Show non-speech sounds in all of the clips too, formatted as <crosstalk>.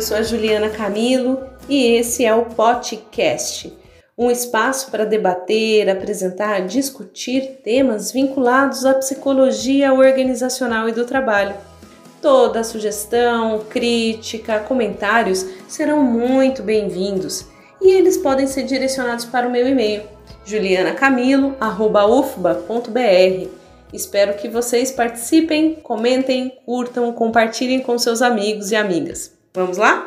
Eu sou a Juliana Camilo e esse é o podcast, um espaço para debater, apresentar, discutir temas vinculados à psicologia organizacional e do trabalho. Toda sugestão, crítica, comentários serão muito bem-vindos e eles podem ser direcionados para o meu e-mail julianacamilo@ufba.br. Espero que vocês participem, comentem, curtam, compartilhem com seus amigos e amigas. Vamos lá?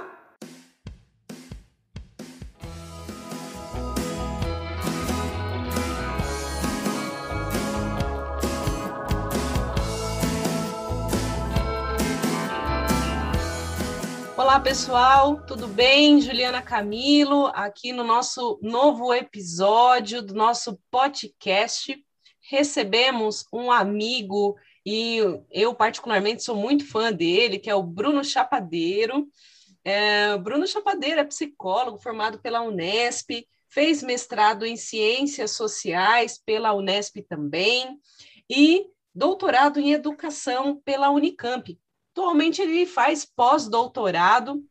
Olá pessoal, tudo bem? Juliana Camilo, aqui no nosso novo episódio do nosso podcast recebemos um amigo e eu particularmente sou muito fã dele, que é o Bruno Chapadeiro. É, Bruno Chapadeiro é psicólogo formado pela Unesp, fez mestrado em Ciências Sociais pela Unesp também e doutorado em Educação pela Unicamp. Atualmente ele faz pós-doutorado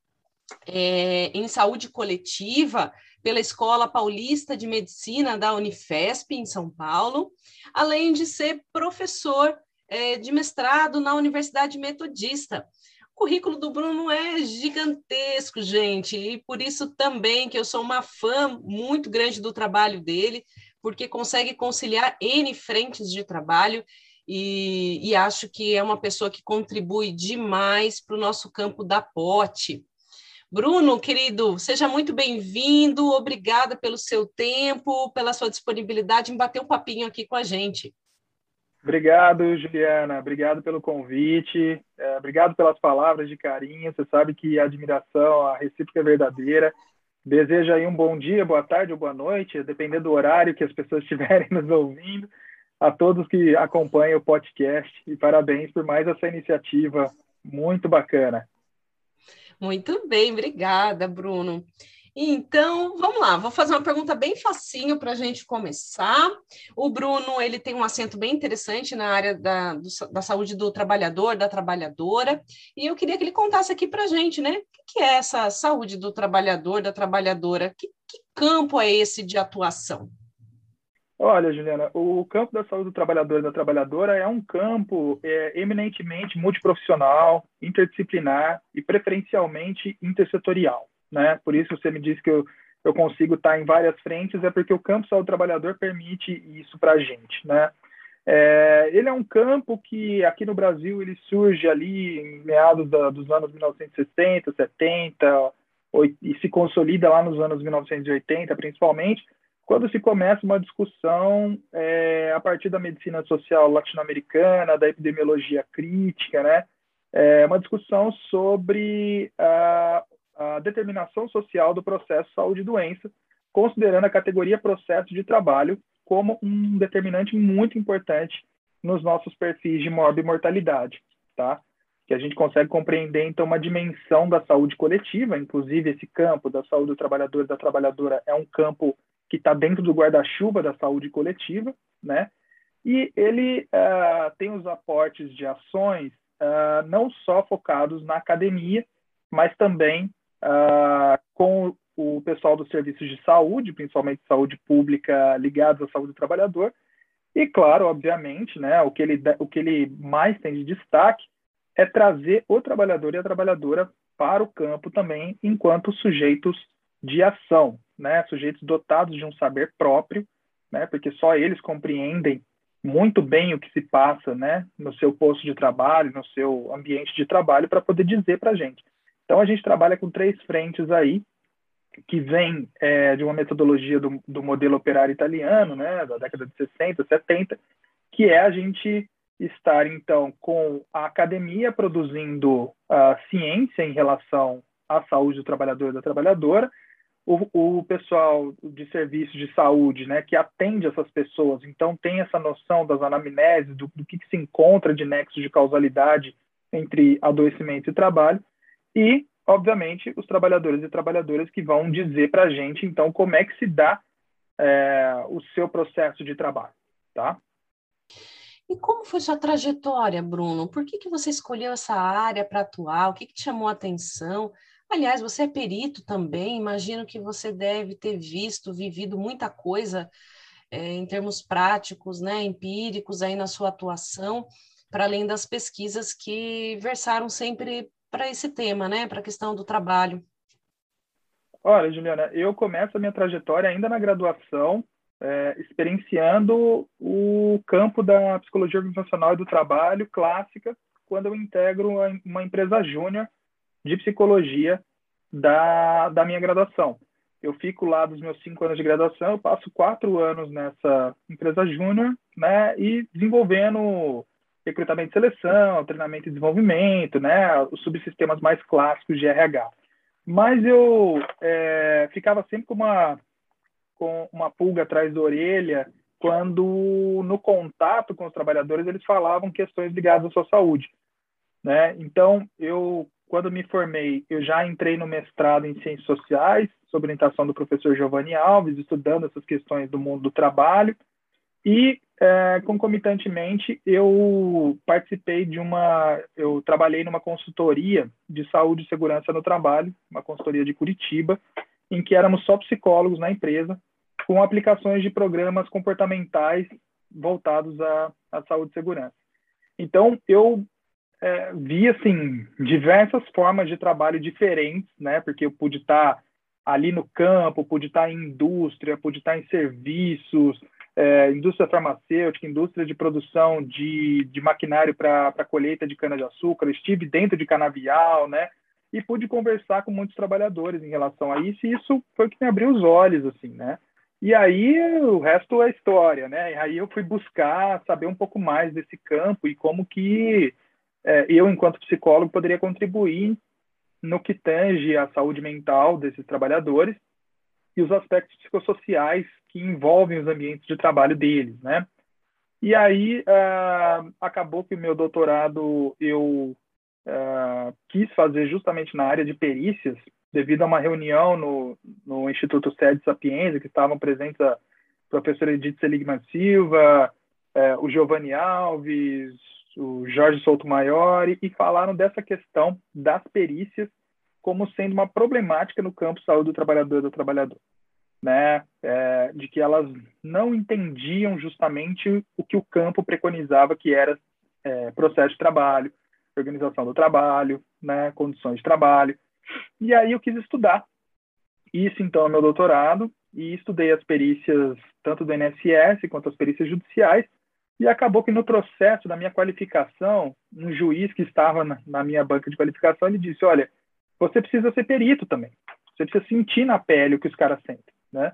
é, em Saúde Coletiva pela Escola Paulista de Medicina da Unifesp, em São Paulo, além de ser professor é, de mestrado na Universidade Metodista. O currículo do Bruno é gigantesco, gente, e por isso também que eu sou uma fã muito grande do trabalho dele, porque consegue conciliar N frentes de trabalho e, e acho que é uma pessoa que contribui demais para o nosso campo da pote. Bruno, querido, seja muito bem-vindo, obrigada pelo seu tempo, pela sua disponibilidade em bater um papinho aqui com a gente. Obrigado, Juliana, obrigado pelo convite, é, obrigado pelas palavras de carinho, você sabe que a admiração, a recíproca é verdadeira. Desejo aí um bom dia, boa tarde ou boa noite, dependendo do horário que as pessoas <laughs> estiverem nos ouvindo, a todos que acompanham o podcast e parabéns por mais essa iniciativa muito bacana. Muito bem, obrigada, Bruno. Então, vamos lá, vou fazer uma pergunta bem facinho para a gente começar. O Bruno, ele tem um assento bem interessante na área da, do, da saúde do trabalhador, da trabalhadora, e eu queria que ele contasse aqui para a gente, né, o que é essa saúde do trabalhador, da trabalhadora, que, que campo é esse de atuação? Olha, Juliana, o campo da saúde do trabalhador e da trabalhadora é um campo é, eminentemente multiprofissional, interdisciplinar e preferencialmente intersetorial. Né? Por isso você me disse que eu, eu consigo estar em várias frentes, é porque o campo saúde do trabalhador permite isso para a gente. Né? É, ele é um campo que aqui no Brasil ele surge ali em meados da, dos anos 1960, 70 e se consolida lá nos anos 1980, principalmente, quando se começa uma discussão é, a partir da medicina social latino-americana, da epidemiologia crítica, né? É uma discussão sobre a, a determinação social do processo saúde doença, considerando a categoria processo de trabalho como um determinante muito importante nos nossos perfis de morbimortalidade, tá? Que a gente consegue compreender, então, uma dimensão da saúde coletiva, inclusive esse campo da saúde do trabalhador e da trabalhadora é um campo que está dentro do guarda-chuva da saúde coletiva, né? E ele uh, tem os aportes de ações uh, não só focados na academia, mas também uh, com o pessoal dos serviços de saúde, principalmente saúde pública ligados à saúde do trabalhador. E, claro, obviamente, né, o, que ele, o que ele mais tem de destaque é trazer o trabalhador e a trabalhadora para o campo também enquanto sujeitos de ação, né, sujeitos dotados de um saber próprio, né, porque só eles compreendem muito bem o que se passa, né, no seu posto de trabalho, no seu ambiente de trabalho, para poder dizer para a gente. Então a gente trabalha com três frentes aí que vem é, de uma metodologia do, do, modelo operário italiano, né, da década de 60, 70, que é a gente estar então com a academia produzindo a ciência em relação à saúde do trabalhador e da trabalhadora, o, o pessoal de serviços de saúde, né, que atende essas pessoas, então tem essa noção das anamneses, do, do que, que se encontra de nexo de causalidade entre adoecimento e trabalho, e, obviamente, os trabalhadores e trabalhadoras que vão dizer para a gente, então, como é que se dá é, o seu processo de trabalho, tá? E como foi sua trajetória, Bruno? Por que, que você escolheu essa área para atuar? O que, que te chamou a atenção? Aliás, você é perito também, imagino que você deve ter visto, vivido muita coisa é, em termos práticos, né, empíricos aí na sua atuação, para além das pesquisas que versaram sempre para esse tema, né, para a questão do trabalho. Olha, Juliana, eu começo a minha trajetória ainda na graduação, é, experienciando o campo da psicologia organizacional e do trabalho clássica, quando eu integro uma empresa júnior de psicologia da, da minha graduação. Eu fico lá dos meus cinco anos de graduação, eu passo quatro anos nessa empresa júnior, né, e desenvolvendo recrutamento e seleção, treinamento e desenvolvimento, né, os subsistemas mais clássicos de RH. Mas eu é, ficava sempre com uma, com uma pulga atrás da orelha quando, no contato com os trabalhadores, eles falavam questões ligadas à sua saúde. Né? Então, eu, quando me formei, eu já entrei no mestrado em Ciências Sociais, sob orientação do professor Giovanni Alves, estudando essas questões do mundo do trabalho, e é, concomitantemente eu participei de uma, eu trabalhei numa consultoria de saúde e segurança no trabalho, uma consultoria de Curitiba, em que éramos só psicólogos na empresa, com aplicações de programas comportamentais voltados à, à saúde e segurança. Então eu é, vi assim diversas formas de trabalho diferentes, né? Porque eu pude estar ali no campo, pude estar em indústria, pude estar em serviços, é, indústria farmacêutica, indústria de produção de, de maquinário para colheita de cana-de-açúcar, estive dentro de canavial, né? E pude conversar com muitos trabalhadores em relação a isso, e isso foi o que me abriu os olhos, assim, né? E aí o resto é história, né? E aí eu fui buscar saber um pouco mais desse campo e como que é, eu, enquanto psicólogo, poderia contribuir no que tange a saúde mental desses trabalhadores e os aspectos psicossociais que envolvem os ambientes de trabalho deles, né? E aí uh, acabou que o meu doutorado eu uh, quis fazer justamente na área de perícias, devido a uma reunião no, no Instituto Sede Sapienza, que estavam presentes a professora Edith Seligman Silva, uh, o Giovanni Alves, o Jorge Souto Maior, e falaram dessa questão das perícias como sendo uma problemática no campo saúde do trabalhador e do trabalhador né, é, de que elas não entendiam justamente o que o campo preconizava que era é, processo de trabalho, organização do trabalho, né, condições de trabalho. E aí eu quis estudar. Isso, então, meu doutorado, e estudei as perícias tanto do INSS quanto as perícias judiciais, e acabou que no processo da minha qualificação, um juiz que estava na, na minha banca de qualificação, ele disse, olha, você precisa ser perito também. Você precisa sentir na pele o que os caras sentem né?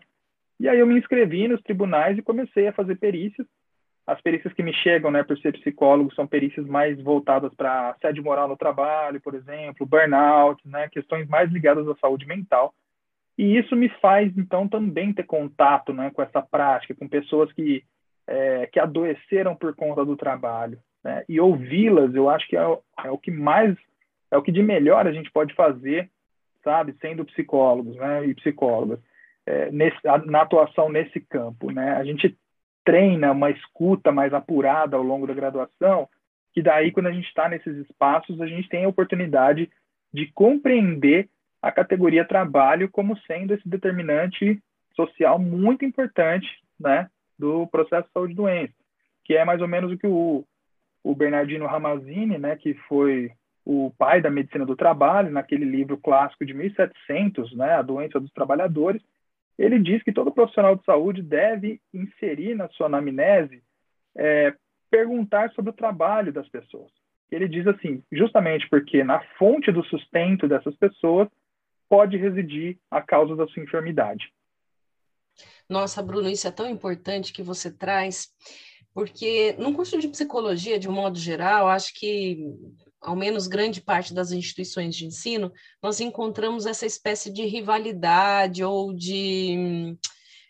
E aí eu me inscrevi nos tribunais e comecei a fazer perícias. As perícias que me chegam, né, por ser psicólogo, são perícias mais voltadas para assédio moral no trabalho, por exemplo, burnout, né, questões mais ligadas à saúde mental. E isso me faz, então, também ter contato né, com essa prática, com pessoas que, é, que adoeceram por conta do trabalho. Né? E ouvi-las, eu acho que é, é, o que mais, é o que de melhor a gente pode fazer, sabe, sendo psicólogos né, e psicólogas é, nesse, na atuação nesse campo. Né? A gente treina uma escuta mais apurada ao longo da graduação, que daí, quando a gente está nesses espaços, a gente tem a oportunidade de compreender a categoria trabalho como sendo esse determinante social muito importante né, do processo de saúde e doença, que é mais ou menos o que o, o Bernardino Ramazzini, né, que foi o pai da medicina do trabalho, naquele livro clássico de 1700, né, A Doença dos Trabalhadores, ele diz que todo profissional de saúde deve inserir na sua anamnese é, perguntar sobre o trabalho das pessoas. Ele diz assim, justamente porque na fonte do sustento dessas pessoas pode residir a causa da sua enfermidade. Nossa, Bruno, isso é tão importante que você traz, porque no curso de psicologia, de um modo geral, acho que ao menos grande parte das instituições de ensino, nós encontramos essa espécie de rivalidade ou de,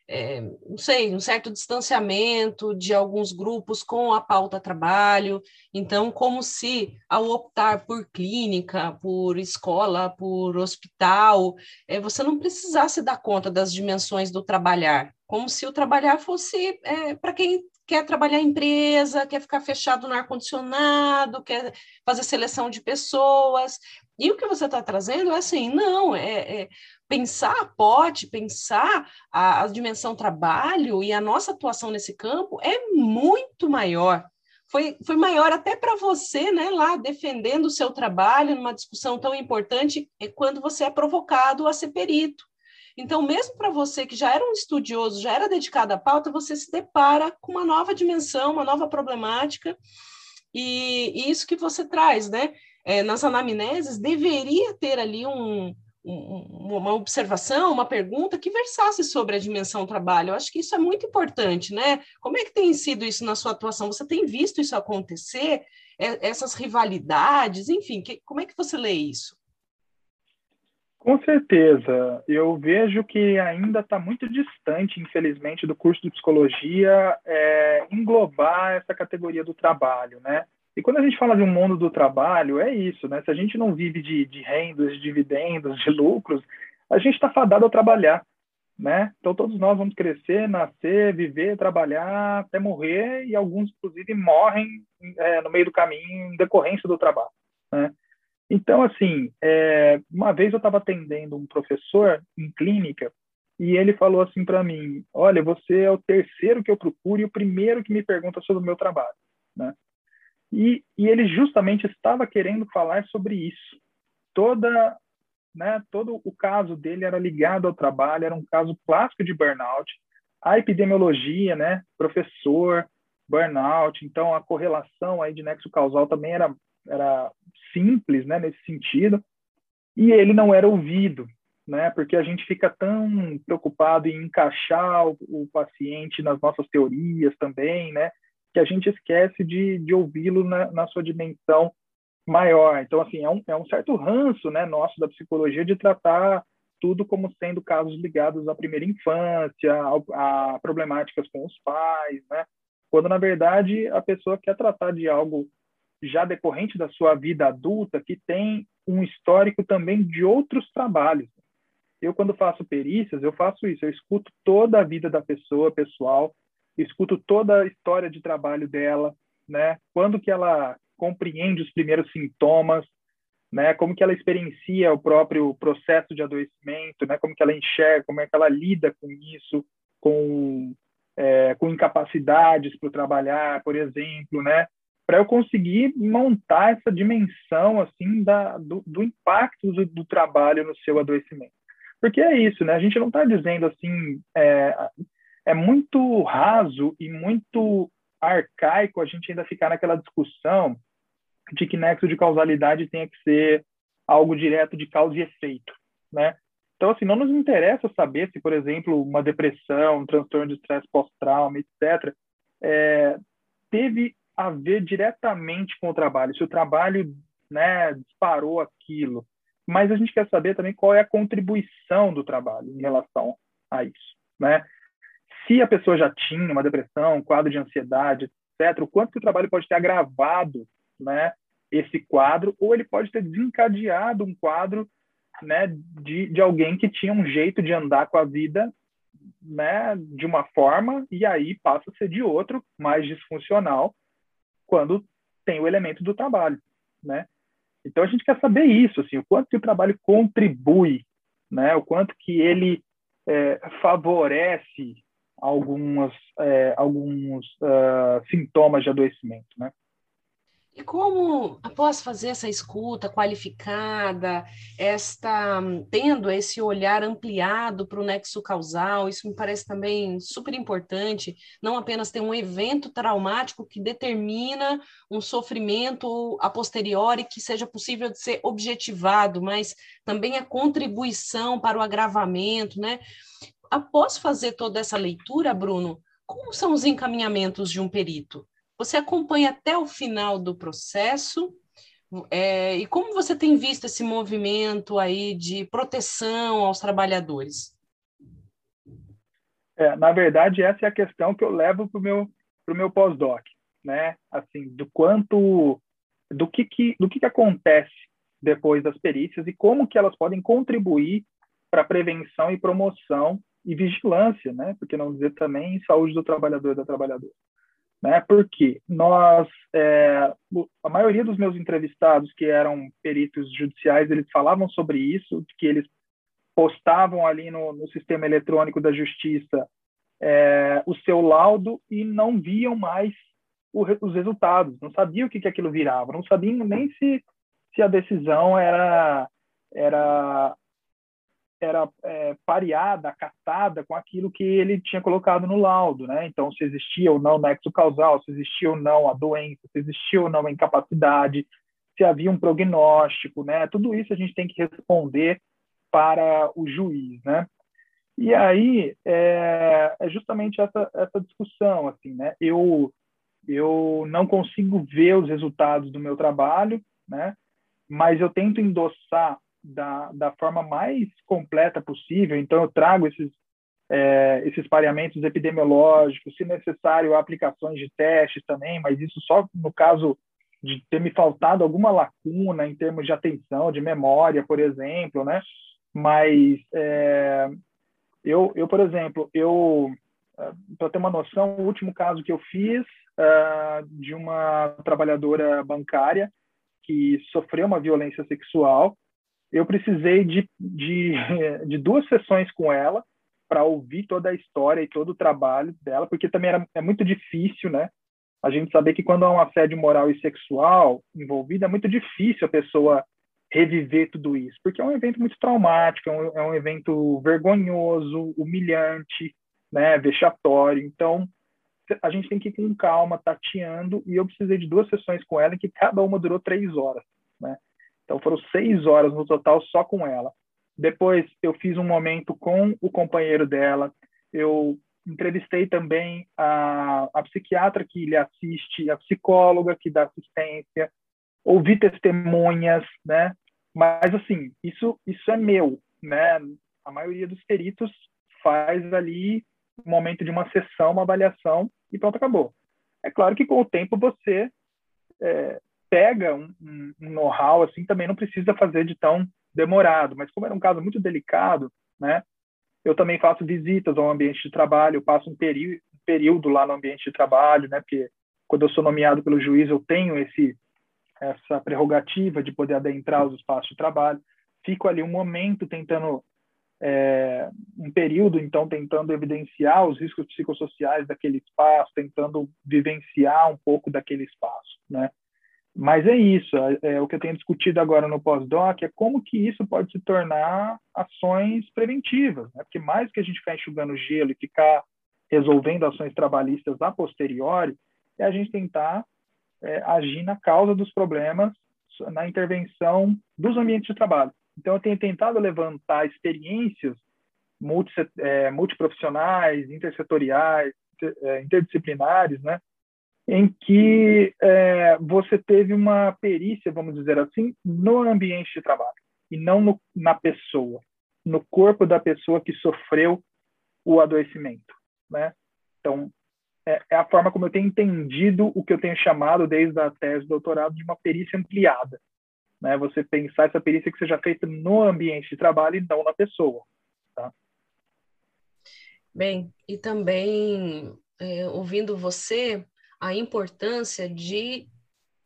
é, não sei, um certo distanciamento de alguns grupos com a pauta trabalho. Então, como se, ao optar por clínica, por escola, por hospital, é, você não precisasse dar conta das dimensões do trabalhar, como se o trabalhar fosse é, para quem quer trabalhar em empresa, quer ficar fechado no ar-condicionado, quer fazer seleção de pessoas. E o que você está trazendo é assim, não, é, é pensar a pote, pensar a, a dimensão trabalho e a nossa atuação nesse campo é muito maior. Foi, foi maior até para você, né, lá defendendo o seu trabalho numa discussão tão importante, é quando você é provocado a ser perito. Então, mesmo para você que já era um estudioso, já era dedicado à pauta, você se depara com uma nova dimensão, uma nova problemática, e, e isso que você traz, né? É, nas anamneses, deveria ter ali um, um, uma observação, uma pergunta que versasse sobre a dimensão trabalho. Eu acho que isso é muito importante, né? Como é que tem sido isso na sua atuação? Você tem visto isso acontecer? É, essas rivalidades, enfim, que, como é que você lê isso? Com certeza. Eu vejo que ainda está muito distante, infelizmente, do curso de psicologia é, englobar essa categoria do trabalho, né? E quando a gente fala de um mundo do trabalho, é isso, né? Se a gente não vive de, de rendas, de dividendos, de lucros, a gente está fadado a trabalhar, né? Então todos nós vamos crescer, nascer, viver, trabalhar até morrer e alguns, inclusive, morrem é, no meio do caminho em decorrência do trabalho, né? Então, assim, é, uma vez eu estava atendendo um professor em clínica e ele falou assim para mim: Olha, você é o terceiro que eu procuro e o primeiro que me pergunta sobre o meu trabalho, né? E, e ele justamente estava querendo falar sobre isso. Toda, né, todo o caso dele era ligado ao trabalho, era um caso clássico de burnout. A epidemiologia, né, professor, burnout, então a correlação aí de nexo causal também era era simples, né, nesse sentido, e ele não era ouvido, né, porque a gente fica tão preocupado em encaixar o, o paciente nas nossas teorias também, né, que a gente esquece de, de ouvi-lo na, na, sua dimensão maior. Então, assim, é um, é um certo ranço, né, nosso da psicologia de tratar tudo como sendo casos ligados à primeira infância, a, a problemáticas com os pais, né, quando na verdade a pessoa quer tratar de algo já decorrente da sua vida adulta que tem um histórico também de outros trabalhos. Eu, quando faço perícias, eu faço isso, eu escuto toda a vida da pessoa, pessoal, escuto toda a história de trabalho dela, né? Quando que ela compreende os primeiros sintomas, né? Como que ela experiencia o próprio processo de adoecimento, né? Como que ela enxerga, como é que ela lida com isso, com é, com incapacidades para trabalhar, por exemplo, né? Para eu conseguir montar essa dimensão assim da, do, do impacto do, do, trabalho no seu adoecimento. Porque é isso, né? A gente não está dizendo assim, é, é muito raso e muito arcaico a gente ainda ficar naquela discussão de que nexo de causalidade tenha que ser algo direto de causa e efeito, né? Então, assim, não nos interessa saber se, por exemplo, uma depressão, um transtorno de estresse pós-trauma, etc., é, teve a ver diretamente com o trabalho, se o trabalho né, disparou aquilo. Mas a gente quer saber também qual é a contribuição do trabalho em relação a isso. Né? Se a pessoa já tinha uma depressão, um quadro de ansiedade, etc., o quanto que o trabalho pode ter agravado né, esse quadro, ou ele pode ter desencadeado um quadro né, de, de alguém que tinha um jeito de andar com a vida né, de uma forma e aí passa a ser de outro, mais disfuncional, quando tem o elemento do trabalho, né? Então a gente quer saber isso, assim, o quanto que o trabalho contribui, né? O quanto que ele é, favorece algumas, é, alguns uh, sintomas de adoecimento, né? E como, após fazer essa escuta qualificada, esta tendo esse olhar ampliado para o nexo causal, isso me parece também super importante, não apenas ter um evento traumático que determina um sofrimento a posteriori que seja possível de ser objetivado, mas também a contribuição para o agravamento, né? Após fazer toda essa leitura, Bruno, como são os encaminhamentos de um perito? Você acompanha até o final do processo? É, e como você tem visto esse movimento aí de proteção aos trabalhadores? É, na verdade, essa é a questão que eu levo para o meu, pro meu pós-doc, né? Assim, do quanto, do que, que, do que, que acontece depois das perícias e como que elas podem contribuir para prevenção e promoção e vigilância, né? Porque não dizer também saúde do trabalhador e da trabalhadora. Né? Porque nós, é, a maioria dos meus entrevistados que eram peritos judiciais, eles falavam sobre isso, que eles postavam ali no, no sistema eletrônico da justiça é, o seu laudo e não viam mais o, os resultados, não sabiam o que, que aquilo virava, não sabiam nem se, se a decisão era, era era é, pareada, acatada com aquilo que ele tinha colocado no laudo, né? Então, se existia ou não nexo causal, se existia ou não a doença, se existia ou não a incapacidade, se havia um prognóstico, né? Tudo isso a gente tem que responder para o juiz, né? E aí é, é justamente essa, essa discussão, assim, né? Eu eu não consigo ver os resultados do meu trabalho, né? Mas eu tento endossar da, da forma mais completa possível. Então, eu trago esses, é, esses pareamentos epidemiológicos, se necessário, aplicações de testes também, mas isso só no caso de ter me faltado alguma lacuna em termos de atenção, de memória, por exemplo, né? Mas é, eu, eu, por exemplo, eu é, para ter uma noção, o último caso que eu fiz uh, de uma trabalhadora bancária que sofreu uma violência sexual eu precisei de, de, <laughs> de duas sessões com ela para ouvir toda a história e todo o trabalho dela, porque também era, é muito difícil, né? A gente saber que quando há um assédio moral e sexual envolvido, é muito difícil a pessoa reviver tudo isso, porque é um evento muito traumático, é um, é um evento vergonhoso, humilhante, né, vexatório. Então, a gente tem que ir com calma, tateando, e eu precisei de duas sessões com ela, que cada uma durou três horas, né? Então foram seis horas no total só com ela. Depois eu fiz um momento com o companheiro dela. Eu entrevistei também a, a psiquiatra que lhe assiste, a psicóloga que dá assistência, ouvi testemunhas, né? Mas assim, isso isso é meu, né? A maioria dos peritos faz ali um momento de uma sessão, uma avaliação e pronto, acabou. É claro que com o tempo você é, pega um, um, know-how assim também não precisa fazer de tão demorado, mas como era um caso muito delicado, né? Eu também faço visitas ao ambiente de trabalho, eu passo um, um período lá no ambiente de trabalho, né? Porque quando eu sou nomeado pelo juiz, eu tenho esse essa prerrogativa de poder adentrar os espaços de trabalho. Fico ali um momento tentando é, um período, então, tentando evidenciar os riscos psicossociais daquele espaço, tentando vivenciar um pouco daquele espaço, né? Mas é isso, é, é, o que eu tenho discutido agora no pós-doc é como que isso pode se tornar ações preventivas, né? porque mais que a gente ficar enxugando gelo e ficar resolvendo ações trabalhistas a posteriori, é a gente tentar é, agir na causa dos problemas, na intervenção dos ambientes de trabalho. Então, eu tenho tentado levantar experiências multi, é, multiprofissionais, intersetoriais, é, interdisciplinares, né, em que é, você teve uma perícia, vamos dizer assim, no ambiente de trabalho e não no, na pessoa, no corpo da pessoa que sofreu o adoecimento, né? Então, é, é, a forma como eu tenho entendido o que eu tenho chamado desde a tese de doutorado de uma perícia ampliada, né? Você pensar essa perícia que seja feita no ambiente de trabalho e não na pessoa, tá? Bem, e também é, ouvindo você, a importância de,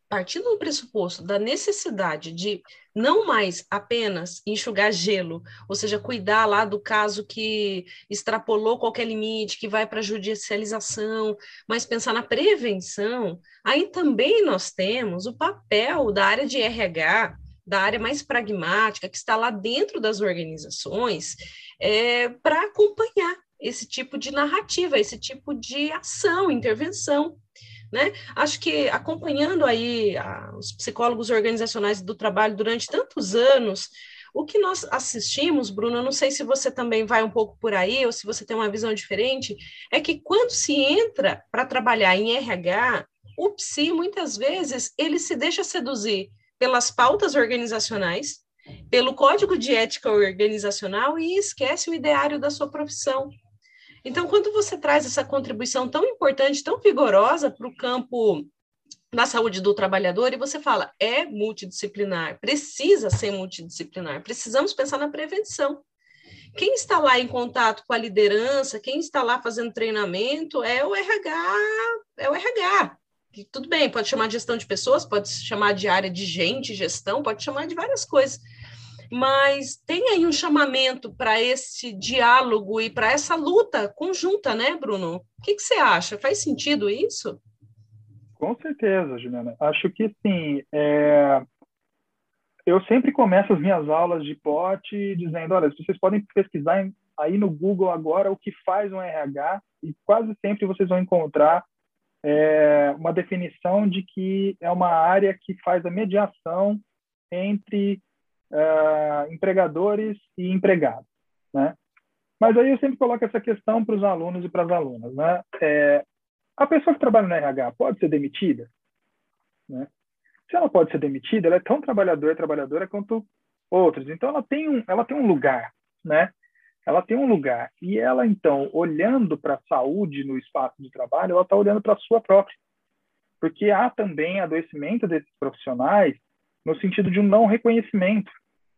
partindo do pressuposto da necessidade de não mais apenas enxugar gelo, ou seja, cuidar lá do caso que extrapolou qualquer limite, que vai para a judicialização, mas pensar na prevenção, aí também nós temos o papel da área de RH, da área mais pragmática, que está lá dentro das organizações, é, para acompanhar esse tipo de narrativa, esse tipo de ação, intervenção. Né? Acho que acompanhando aí a, os psicólogos organizacionais do trabalho durante tantos anos, o que nós assistimos, Bruna, não sei se você também vai um pouco por aí ou se você tem uma visão diferente, é que quando se entra para trabalhar em RH, o psi muitas vezes ele se deixa seduzir pelas pautas organizacionais, pelo código de ética organizacional e esquece o ideário da sua profissão. Então, quando você traz essa contribuição tão importante, tão vigorosa para o campo da saúde do trabalhador, e você fala, é multidisciplinar, precisa ser multidisciplinar, precisamos pensar na prevenção. quem está lá em contato com a liderança, quem está lá fazendo treinamento é o RH, é o RH. Que, tudo bem, pode chamar de gestão de pessoas, pode chamar de área de gente, gestão, pode chamar de várias coisas. Mas tem aí um chamamento para esse diálogo e para essa luta conjunta, né, Bruno? O que, que você acha? Faz sentido isso? Com certeza, Juliana. Acho que sim. É... Eu sempre começo as minhas aulas de pote dizendo, olha, vocês podem pesquisar aí no Google agora o que faz um RH e quase sempre vocês vão encontrar é, uma definição de que é uma área que faz a mediação entre uh, empregadores e empregados, né? Mas aí eu sempre coloco essa questão para os alunos e para as alunas, né? É, a pessoa que trabalha no RH pode ser demitida? Né? Se ela pode ser demitida, ela é tão trabalhadora e trabalhadora quanto outros. Então, ela tem um, ela tem um lugar, né? Ela tem um lugar. E ela, então, olhando para a saúde no espaço de trabalho, ela está olhando para a sua própria. Porque há também adoecimento desses profissionais no sentido de um não reconhecimento,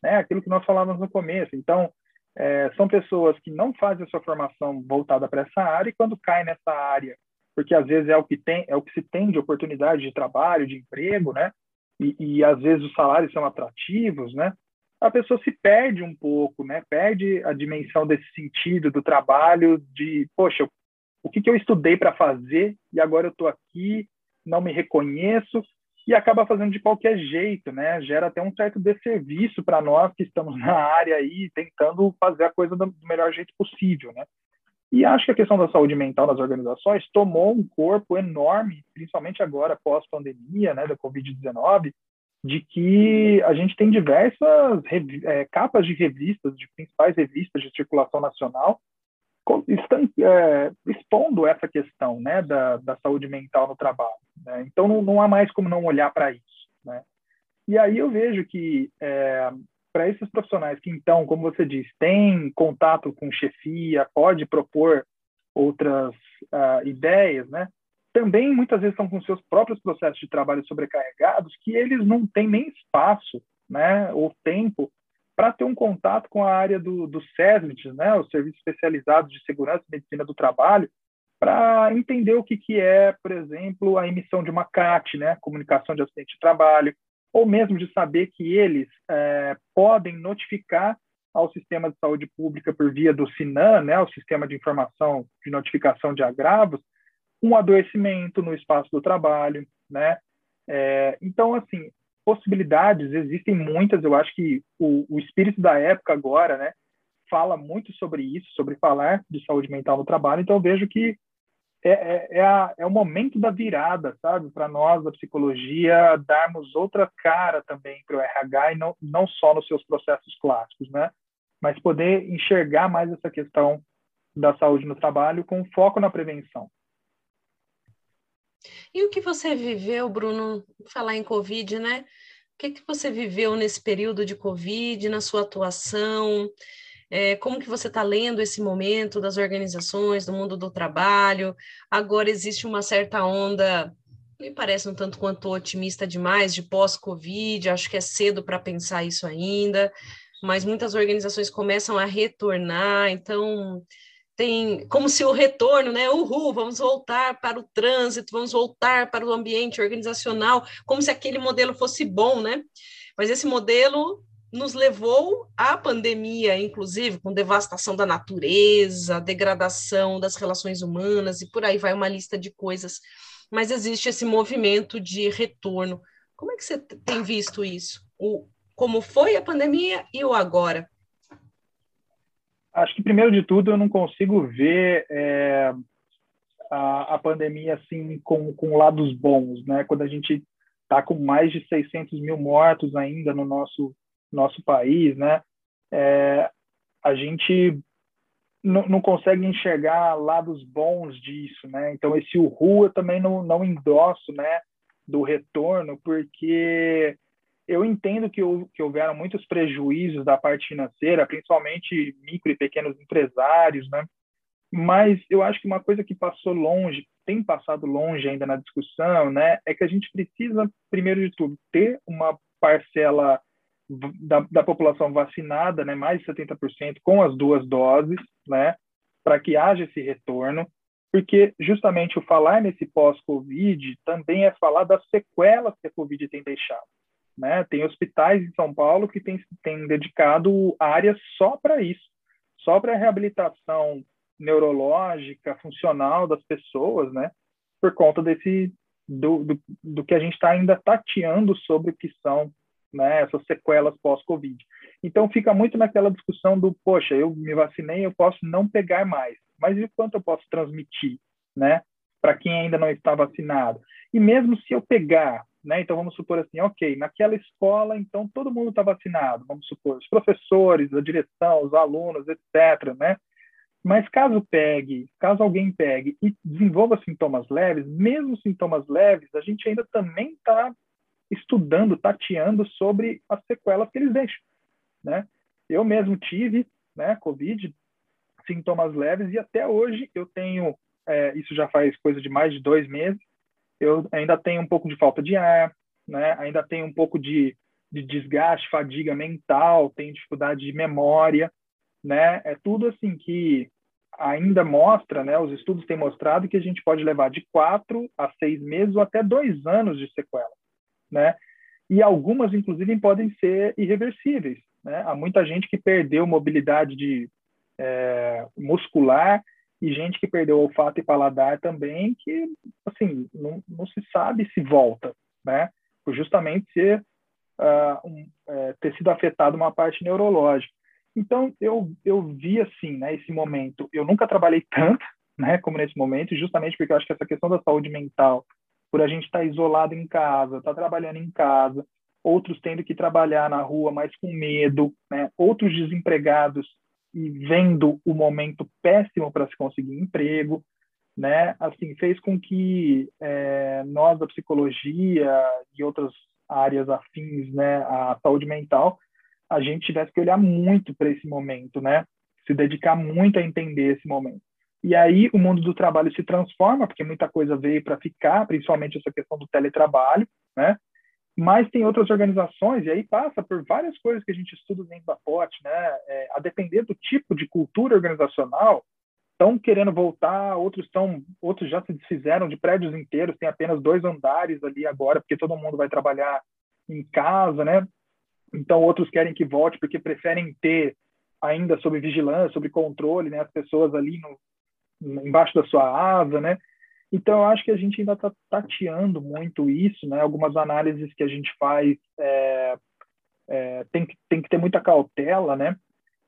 né? Aquilo que nós falávamos no começo. Então, é, são pessoas que não fazem a sua formação voltada para essa área e quando cai nessa área porque às vezes é o que tem, é o que se tem de oportunidade de trabalho, de emprego, né? E, e às vezes os salários são atrativos, né? A pessoa se perde um pouco, né? Perde a dimensão desse sentido do trabalho, de poxa, o que, que eu estudei para fazer e agora eu estou aqui, não me reconheço e acaba fazendo de qualquer jeito, né? Gera até um certo desserviço para nós que estamos na área aí tentando fazer a coisa do melhor jeito possível, né? E acho que a questão da saúde mental nas organizações tomou um corpo enorme, principalmente agora, pós-pandemia, né, da Covid-19, de que a gente tem diversas é, capas de revistas, de principais revistas de circulação nacional, é, expondo essa questão né, da, da saúde mental no trabalho. Né? Então, não, não há mais como não olhar para isso. Né? E aí eu vejo que é, para esses profissionais que, então, como você diz, têm contato com chefia, pode propor outras uh, ideias, né? Também muitas vezes estão com seus próprios processos de trabalho sobrecarregados que eles não têm nem espaço, né, ou tempo para ter um contato com a área do, do SESMIT, né, os Serviços Especializados de Segurança e Medicina do Trabalho, para entender o que, que é, por exemplo, a emissão de uma CAT, né, Comunicação de Acidente de Trabalho, ou mesmo de saber que eles é, podem notificar ao sistema de saúde pública por via do SINAM, né, o Sistema de Informação de Notificação de Agravos, um adoecimento no espaço do trabalho, né? É, então, assim, possibilidades existem muitas. Eu acho que o, o espírito da época agora, né, fala muito sobre isso, sobre falar de saúde mental no trabalho. Então, vejo que é, é, é, a, é o momento da virada, sabe? Para nós, da psicologia, darmos outra cara também para o RH e não, não só nos seus processos clássicos, né? Mas poder enxergar mais essa questão da saúde no trabalho com foco na prevenção. E o que você viveu, Bruno, falar em Covid, né? O que, que você viveu nesse período de Covid, na sua atuação? É, como que você está lendo esse momento das organizações, do mundo do trabalho? Agora existe uma certa onda, me parece um tanto quanto otimista demais, de pós-Covid, acho que é cedo para pensar isso ainda, mas muitas organizações começam a retornar, então tem como se o retorno, né? Uhul, vamos voltar para o trânsito, vamos voltar para o ambiente organizacional, como se aquele modelo fosse bom, né? Mas esse modelo nos levou à pandemia, inclusive, com devastação da natureza, degradação das relações humanas e por aí vai uma lista de coisas. Mas existe esse movimento de retorno. Como é que você tem visto isso? O, como foi a pandemia e o agora? Acho que, primeiro de tudo, eu não consigo ver é, a, a, pandemia assim com, com lados bons, né? Quando a gente está com mais de 600 mil mortos ainda no nosso nosso país, né? É, a gente não, consegue enxergar lados bons disso, né? Então esse rua também não, não endosso, né? Do retorno, porque eu entendo que, que houveram muitos prejuízos da parte financeira, principalmente micro e pequenos empresários, né? Mas eu acho que uma coisa que passou longe, tem passado longe ainda na discussão, né, é que a gente precisa, primeiro de tudo, ter uma parcela da, da população vacinada, né, mais de 70% com as duas doses, né, para que haja esse retorno, porque justamente o falar nesse pós-Covid também é falar das sequelas que a Covid tem deixado. Né? Tem hospitais em São Paulo que têm, têm dedicado áreas só para isso, só para reabilitação neurológica, funcional das pessoas, né? por conta desse do, do, do que a gente está ainda tateando sobre o que são né, essas sequelas pós-Covid. Então fica muito naquela discussão do, poxa, eu me vacinei, eu posso não pegar mais, mas e quanto eu posso transmitir, né, para quem ainda não está vacinado? E mesmo se eu pegar, né, então vamos supor assim, ok, naquela escola, então todo mundo está vacinado, vamos supor, os professores, a direção, os alunos, etc., né? Mas caso pegue, caso alguém pegue e desenvolva sintomas leves, mesmo sintomas leves, a gente ainda também está estudando, tateando sobre as sequelas que eles deixam, né? Eu mesmo tive, né, Covid, sintomas leves e até hoje eu tenho, é, isso já faz coisa de mais de dois meses, eu ainda tenho um pouco de falta de ar, né? Ainda tenho um pouco de, de desgaste, fadiga mental, tenho dificuldade de memória, né? É tudo assim que ainda mostra, né? Os estudos têm mostrado que a gente pode levar de quatro a seis meses ou até dois anos de sequela né? E algumas, inclusive, podem ser irreversíveis, né? Há muita gente que perdeu mobilidade de, é, muscular e gente que perdeu olfato e paladar também, que, assim, não, não se sabe se volta, né? Por justamente ser, uh, um, é, ter sido afetado uma parte neurológica. Então, eu, eu vi, assim, né, esse momento, eu nunca trabalhei tanto, né, como nesse momento, justamente porque eu acho que essa questão da saúde mental por a gente estar tá isolado em casa, estar tá trabalhando em casa, outros tendo que trabalhar na rua, mas com medo, né? outros desempregados e vendo o momento péssimo para se conseguir emprego, né? Assim fez com que é, nós da psicologia e outras áreas afins, né, à saúde mental, a gente tivesse que olhar muito para esse momento, né? Se dedicar muito a entender esse momento. E aí o mundo do trabalho se transforma, porque muita coisa veio para ficar, principalmente essa questão do teletrabalho, né? Mas tem outras organizações, e aí passa por várias coisas que a gente estuda dentro da POT, né? É, a depender do tipo de cultura organizacional, estão querendo voltar, outros estão, outros já se desfizeram de prédios inteiros, tem apenas dois andares ali agora, porque todo mundo vai trabalhar em casa, né? Então outros querem que volte porque preferem ter ainda sob vigilância, sob controle, né? As pessoas ali no, embaixo da sua asa, né? Então, eu acho que a gente ainda está tateando muito isso, né? Algumas análises que a gente faz é, é, tem, que, tem que ter muita cautela, né?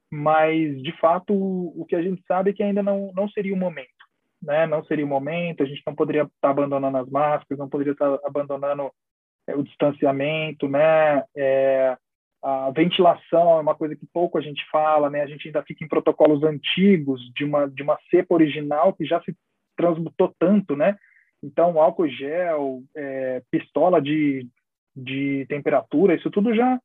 Mas, de fato, o, o que a gente sabe é que ainda não, não seria o momento, né? Não seria o momento, a gente não poderia estar tá abandonando as máscaras, não poderia estar tá abandonando é, o distanciamento, né? É, a ventilação é uma coisa que pouco a gente fala, né? A gente ainda fica em protocolos antigos de uma de uma cepa original que já se transmutou tanto, né? Então, álcool gel, é, pistola de, de temperatura, isso tudo já,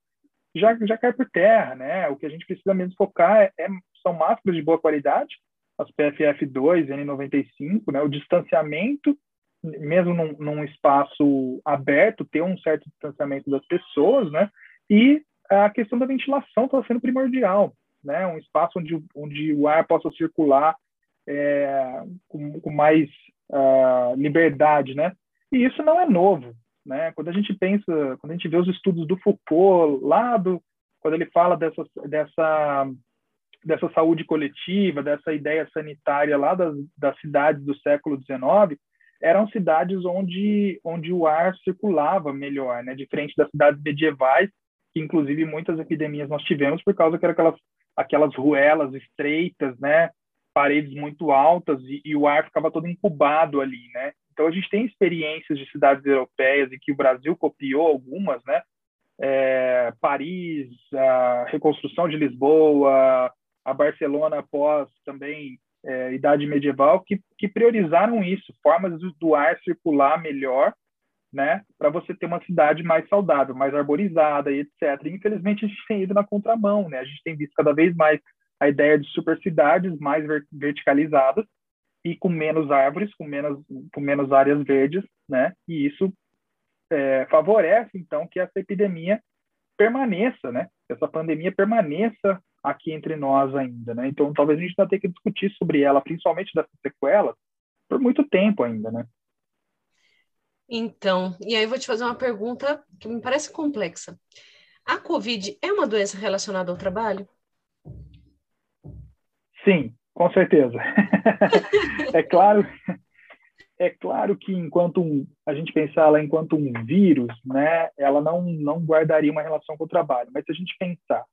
já já cai por terra, né? O que a gente precisa mesmo focar é, é são máscaras de boa qualidade, as PFF2, N95, né? O distanciamento, mesmo num, num espaço aberto, ter um certo distanciamento das pessoas, né? E a questão da ventilação está sendo primordial, né? Um espaço onde, onde o ar possa circular é, com, com, mais uh, liberdade, né? E isso não é novo, né? Quando a gente pensa, quando a gente vê os estudos do Foucault lá do, quando ele fala dessa dessa dessa saúde coletiva, dessa ideia sanitária lá das, das cidades do século XIX, eram cidades onde onde o ar circulava melhor, né? Diferente das cidades medievais que inclusive muitas epidemias nós tivemos por causa que eram aquelas, aquelas ruelas estreitas, né? Paredes muito altas e, e, o ar ficava todo incubado ali, né? Então a gente tem experiências de cidades europeias e que o Brasil copiou algumas, né? É, Paris, a reconstrução de Lisboa, a Barcelona após também é, idade medieval, que, que priorizaram isso, formas do ar circular melhor né, para você ter uma cidade mais saudável, mais arborizada e etc. E, infelizmente, a gente tem ido na contramão, né? A gente tem visto cada vez mais a ideia de super cidades mais verticalizadas e com menos árvores, com menos, com menos áreas verdes, né? E isso é, favorece, então, que essa epidemia permaneça, né? Que essa pandemia permaneça aqui entre nós ainda, né? Então, talvez a gente ainda tenha que discutir sobre ela, principalmente dessas sequelas, por muito tempo ainda, né? Então, e aí eu vou te fazer uma pergunta que me parece complexa. A COVID é uma doença relacionada ao trabalho? Sim, com certeza. <laughs> é claro, é claro que enquanto um, a gente pensar ela enquanto um vírus, né, ela não não guardaria uma relação com o trabalho. Mas se a gente pensar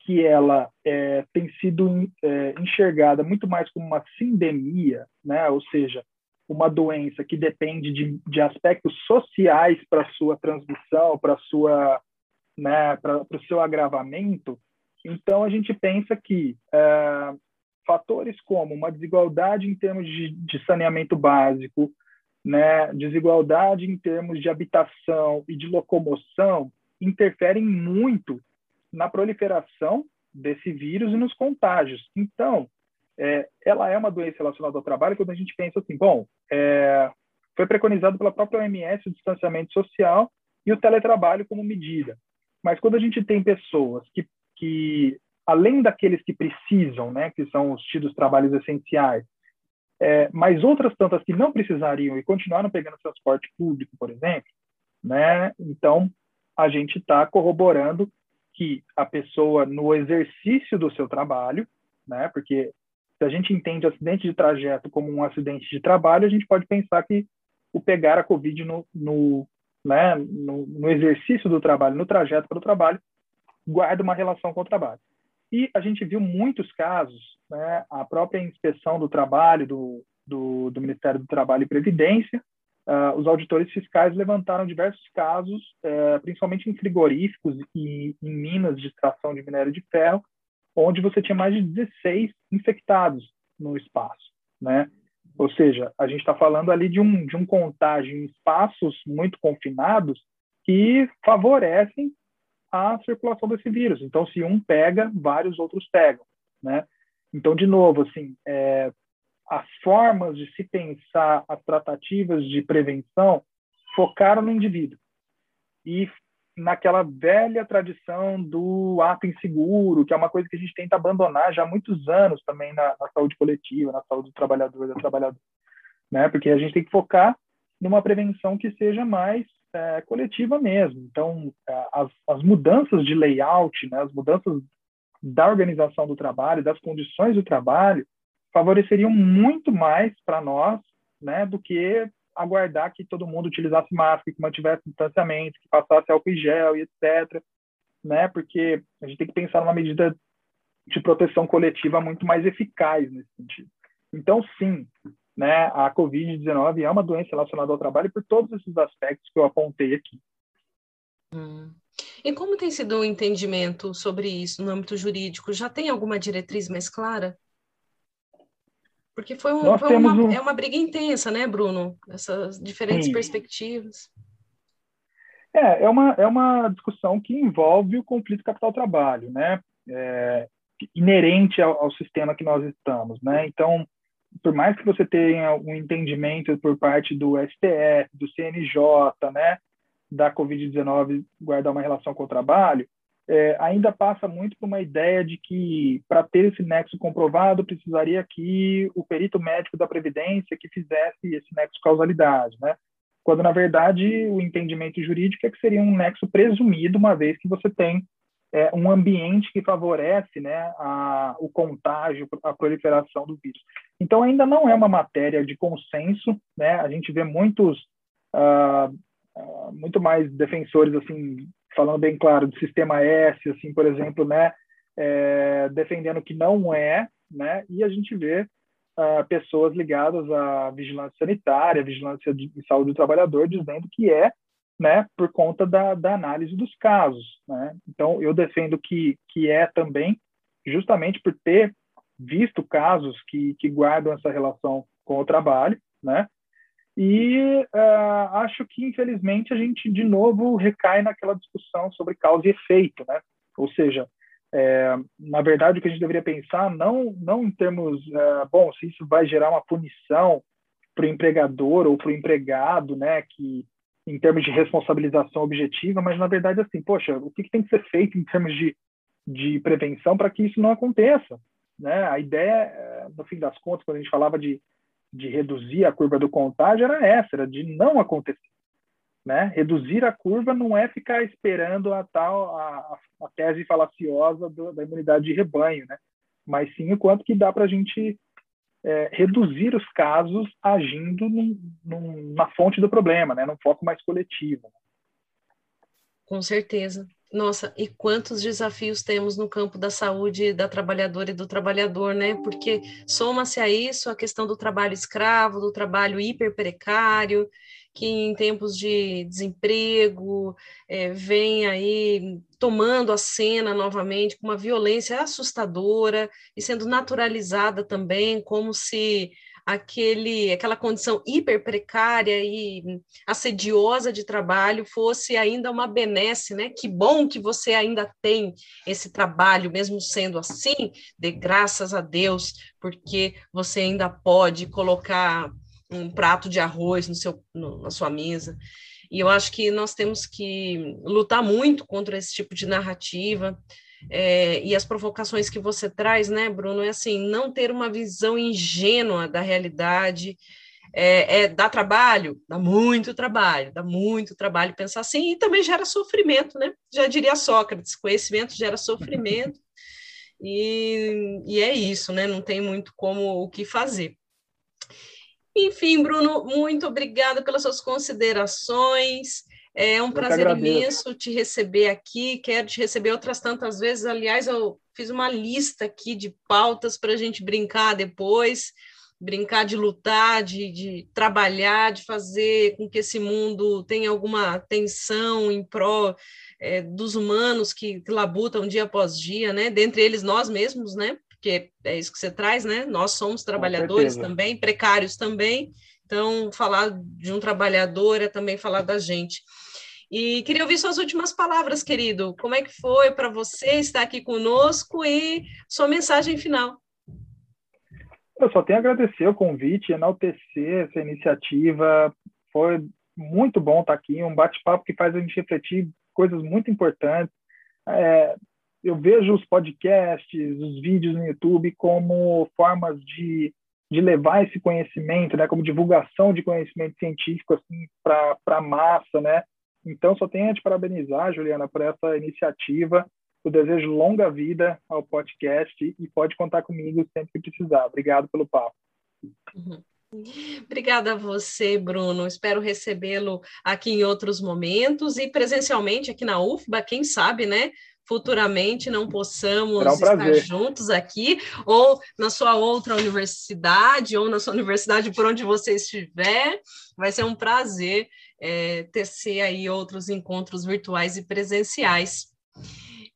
que ela é, tem sido é, enxergada muito mais como uma sindemia, né, ou seja, uma doença que depende de, de aspectos sociais para sua transmissão, para sua, né, para o seu agravamento. Então a gente pensa que é, fatores como uma desigualdade em termos de, de saneamento básico, né, desigualdade em termos de habitação e de locomoção interferem muito na proliferação desse vírus e nos contágios. Então, é, ela é uma doença relacionada ao trabalho quando a gente pensa assim, bom, é, foi preconizado pela própria OMS o distanciamento social e o teletrabalho como medida. Mas quando a gente tem pessoas que, que além daqueles que precisam, né, que são os tidos trabalhos essenciais, é, mas outras tantas que não precisariam e continuaram pegando transporte público, por exemplo, né, então a gente está corroborando que a pessoa, no exercício do seu trabalho, né, porque se a gente entende acidente de trajeto como um acidente de trabalho, a gente pode pensar que o pegar a Covid no, no, né, no, no exercício do trabalho, no trajeto para o trabalho, guarda uma relação com o trabalho. E a gente viu muitos casos, né, a própria inspeção do trabalho do, do, do Ministério do Trabalho e Previdência, uh, os auditores fiscais levantaram diversos casos, uh, principalmente em frigoríficos e em minas de extração de minério de ferro, onde você tinha mais de 16 infectados no espaço, né? Ou seja, a gente está falando ali de um, de um contágio em espaços muito confinados que favorecem a circulação desse vírus. Então, se um pega, vários outros pegam, né? Então, de novo, assim, é, as formas de se pensar as tratativas de prevenção focaram no indivíduo e naquela velha tradição do ato inseguro, que é uma coisa que a gente tenta abandonar já há muitos anos também na, na saúde coletiva, na saúde do trabalhador, da trabalhadora, né? Porque a gente tem que focar numa prevenção que seja mais é, coletiva mesmo. Então, é, as, as, mudanças de layout, né, as mudanças da organização do trabalho, das condições do trabalho, favoreceriam muito mais para nós né, do que aguardar que todo mundo utilizasse máscara, que mantivesse distanciamento, que passasse álcool em gel e etc. Né, porque a gente tem que pensar numa medida de proteção coletiva muito mais eficaz nesse sentido. Então, sim, né, a Covid-19 é uma doença relacionada ao trabalho por todos esses aspectos que eu apontei aqui. Hum. E como tem sido o entendimento sobre isso no âmbito jurídico? Já tem alguma diretriz mais clara? Porque foi, um, foi uma, um... é uma briga intensa, né, Bruno? Essas diferentes Sim. perspectivas. É, é uma, é uma discussão que envolve o conflito capital-trabalho, né? É, inerente ao, ao, sistema que nós estamos, né? Então, por mais que você tenha um entendimento por parte do STF, do CNJ, né, da Covid-19 guardar uma relação com o trabalho, é, ainda passa muito por uma ideia de que, para ter esse nexo comprovado, precisaria que o perito médico da Previdência que fizesse esse nexo causalidade, né? Quando, na verdade, o entendimento jurídico é que seria um nexo presumido, uma vez que você tem é, um ambiente que favorece né, a, o contágio, a proliferação do vírus. Então, ainda não é uma matéria de consenso, né? A gente vê muitos, uh, muito mais defensores, assim, falando bem claro, do sistema S, assim, por exemplo, né, é, defendendo que não é, né? E a gente vê uh, pessoas ligadas à vigilância sanitária, vigilância de saúde do trabalhador, dizendo que é né, por conta da, da análise dos casos. Né? Então, eu defendo que, que é também justamente por ter visto casos que, que guardam essa relação com o trabalho, né? E uh, acho que, infelizmente, a gente, de novo, recai naquela discussão sobre causa e efeito, né? Ou seja, é, na verdade, o que a gente deveria pensar, não, não em termos, uh, bom, se isso vai gerar uma punição para o empregador ou para o empregado, né, que em termos de responsabilização objetiva, mas na verdade assim, poxa, o que, que tem que ser feito em termos de, de prevenção para que isso não aconteça? Né? A ideia, eh, no fim das contas, quando a gente falava de, de reduzir a curva do contágio, era essa, era de não acontecer. Né? Reduzir a curva não é ficar esperando a tal a, a tese falaciosa do, da imunidade de rebanho, né? mas sim o quanto que dá para a gente é, reduzir os casos agindo num, num, na fonte do problema, né? num foco mais coletivo. Com certeza. Nossa, e quantos desafios temos no campo da saúde da trabalhadora e do trabalhador, né? Porque soma-se a isso a questão do trabalho escravo, do trabalho hiper precário, que em tempos de desemprego é, vem aí tomando a cena novamente com uma violência assustadora e sendo naturalizada também, como se aquele, aquela condição hiper precária e assediosa de trabalho fosse ainda uma benesse, né? Que bom que você ainda tem esse trabalho, mesmo sendo assim, de graças a Deus, porque você ainda pode colocar um prato de arroz no seu, no, na sua mesa. E eu acho que nós temos que lutar muito contra esse tipo de narrativa. É, e as provocações que você traz, né, Bruno, é assim, não ter uma visão ingênua da realidade, é, é, dá trabalho, dá muito trabalho, dá muito trabalho pensar assim, e também gera sofrimento, né? Já diria Sócrates, conhecimento gera sofrimento, <laughs> e, e é isso, né? Não tem muito como o que fazer. Enfim, Bruno, muito obrigada pelas suas considerações. É um eu prazer imenso te receber aqui. Quero te receber outras tantas vezes. Aliás, eu fiz uma lista aqui de pautas para a gente brincar depois brincar de lutar, de, de, trabalhar, de fazer com que esse mundo tenha alguma atenção em prol é, dos humanos que, que labutam dia após dia, né? Dentre eles nós mesmos, né? porque é isso que você traz, né? Nós somos trabalhadores também, precários também. Então, falar de um trabalhador é também falar da gente. E queria ouvir suas últimas palavras, querido. Como é que foi para você estar aqui conosco e sua mensagem final? Eu só tenho a agradecer o convite, enaltecer essa iniciativa. Foi muito bom estar aqui, um bate-papo que faz a gente refletir coisas muito importantes. É, eu vejo os podcasts, os vídeos no YouTube como formas de, de levar esse conhecimento, né, como divulgação de conhecimento científico assim para a massa, né? Então só tenho a te parabenizar, Juliana, por essa iniciativa. Eu desejo longa vida ao podcast e pode contar comigo sempre que precisar. Obrigado pelo papo. Uhum. Obrigada a você, Bruno. Espero recebê-lo aqui em outros momentos e presencialmente aqui na UFBA, quem sabe, né? Futuramente não possamos um estar juntos aqui, ou na sua outra universidade, ou na sua universidade por onde você estiver. Vai ser um prazer é, tecer aí outros encontros virtuais e presenciais.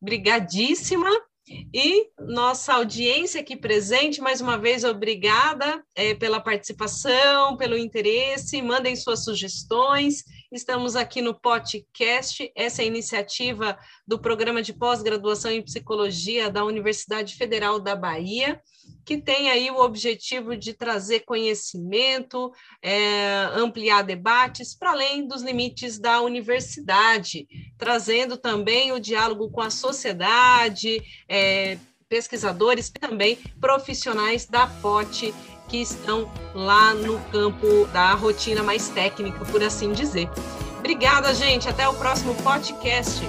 Obrigadíssima. E nossa audiência aqui presente, mais uma vez, obrigada é, pela participação, pelo interesse. Mandem suas sugestões Estamos aqui no podcast, essa é a iniciativa do Programa de Pós-Graduação em Psicologia da Universidade Federal da Bahia, que tem aí o objetivo de trazer conhecimento, é, ampliar debates para além dos limites da universidade, trazendo também o diálogo com a sociedade, é, pesquisadores e também profissionais da POT que estão lá no campo da rotina mais técnica, por assim dizer. Obrigada, gente. Até o próximo podcast.